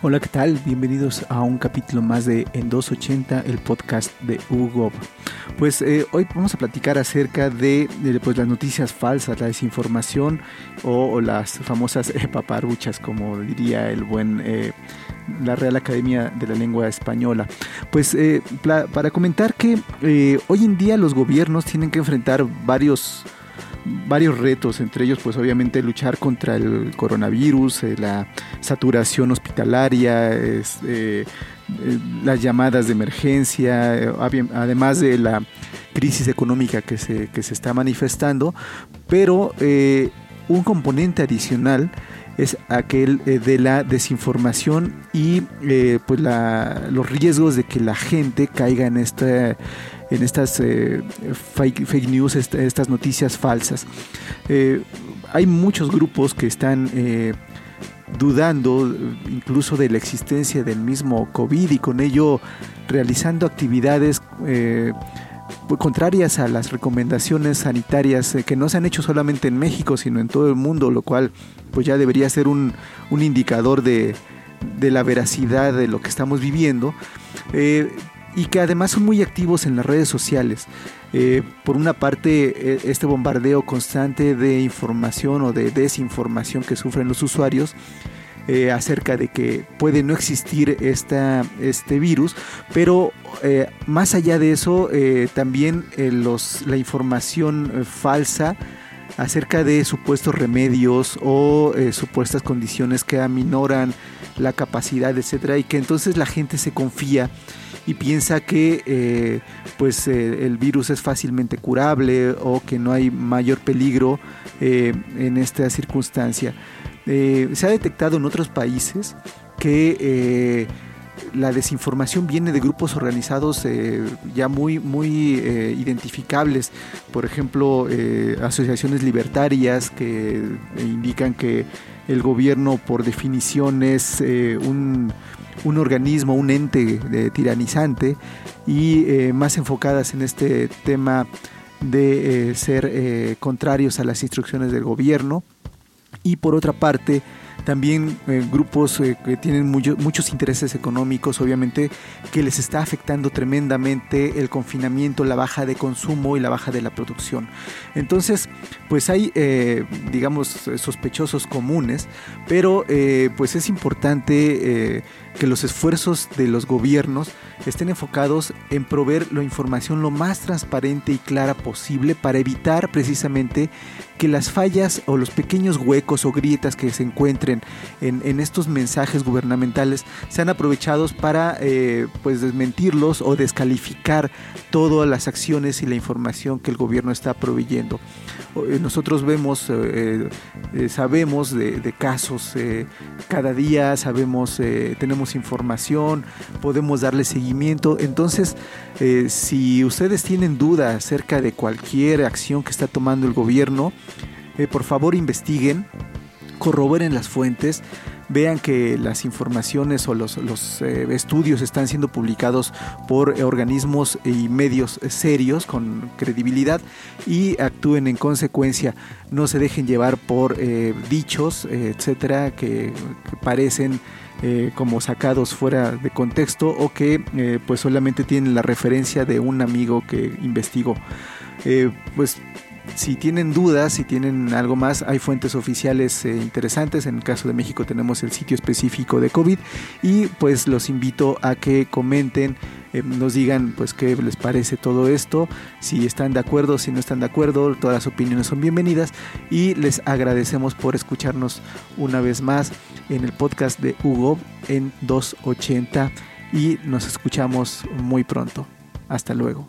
Hola, ¿qué tal? Bienvenidos a un capítulo más de En 280, el podcast de Hugo. Pues eh, hoy vamos a platicar acerca de, pues, las noticias falsas, la desinformación o, las famosas eh, paparuchas, como diría el buen eh, la Real Academia de la Lengua Española. Pues para comentar que hoy en día los gobiernos tienen que enfrentar varios varios retos, entre ellos pues obviamente luchar contra el coronavirus, eh, la saturación hospitalaria, eh, eh, las llamadas de emergencia, además de la crisis económica que se, que se está manifestando, pero un componente adicional es aquel de la desinformación y pues los riesgos de que la gente caiga en esta en estas eh, fake, news, estas noticias falsas. Eh, hay muchos grupos que están eh, dudando incluso de la existencia del mismo COVID y con ello realizando actividades contrarias a las recomendaciones sanitarias que no se han hecho solamente en México, sino en todo el mundo, lo cual pues ya debería ser un, indicador de, la veracidad de lo que estamos viviendo y que además son muy activos en las redes sociales. Eh, por una parte, este bombardeo constante de información o de desinformación que sufren los usuarios eh, acerca de que puede no existir esta, este virus, pero eh, más allá de eso, también los, la información falsa acerca de supuestos remedios o supuestas condiciones que aminoran la capacidad, etcétera, y que entonces la gente se confía y piensa que eh, pues eh, el virus es fácilmente curable o que no hay mayor peligro eh, en esta circunstancia. Se ha detectado en otros países que la desinformación viene de grupos organizados ya muy, muy identificables, por ejemplo, asociaciones libertarias que indican que el gobierno por definición es un un organismo, un ente tiranizante y eh, más enfocadas en este tema de eh, ser eh, contrarios a las instrucciones del gobierno y por otra parte también eh, grupos eh, que tienen muchos intereses económicos, obviamente, que les está afectando tremendamente el confinamiento, la baja de consumo y la baja de la producción. Entonces, pues hay, eh, digamos, sospechosos comunes, pero pues es importante que los esfuerzos de los gobiernos estén enfocados en proveer la información lo más transparente y clara posible para evitar precisamente que las fallas o los pequeños huecos o grietas que se encuentren en, estos mensajes gubernamentales sean aprovechados para eh, pues desmentirlos o descalificar todas las acciones y la información que el gobierno está proveyendo. Eh, nosotros vemos, eh, sabemos de, de casos cada día, sabemos, tenemos información, podemos darle seguimiento. Entonces, si ustedes tienen duda acerca de cualquier acción que está tomando el gobierno, eh, por favor investiguen, corroboren las fuentes, vean que las informaciones o los, eh, estudios están siendo publicados por organismos y medios serios con credibilidad y actúen en consecuencia. No se dejen llevar por eh, dichos, etcétera, que, parecen como sacados fuera de contexto o que pues solamente tienen la referencia de un amigo que investigó. pues si tienen dudas, si tienen algo más, hay fuentes oficiales eh, interesantes. En el caso de México tenemos el sitio específico de COVID y pues los invito a que comenten, eh, nos digan pues qué les parece todo esto, si están de acuerdo, si no están de acuerdo, todas las opiniones son bienvenidas y les agradecemos por escucharnos una vez más en el podcast de Hugo en 280 y nos escuchamos muy pronto. Hasta luego.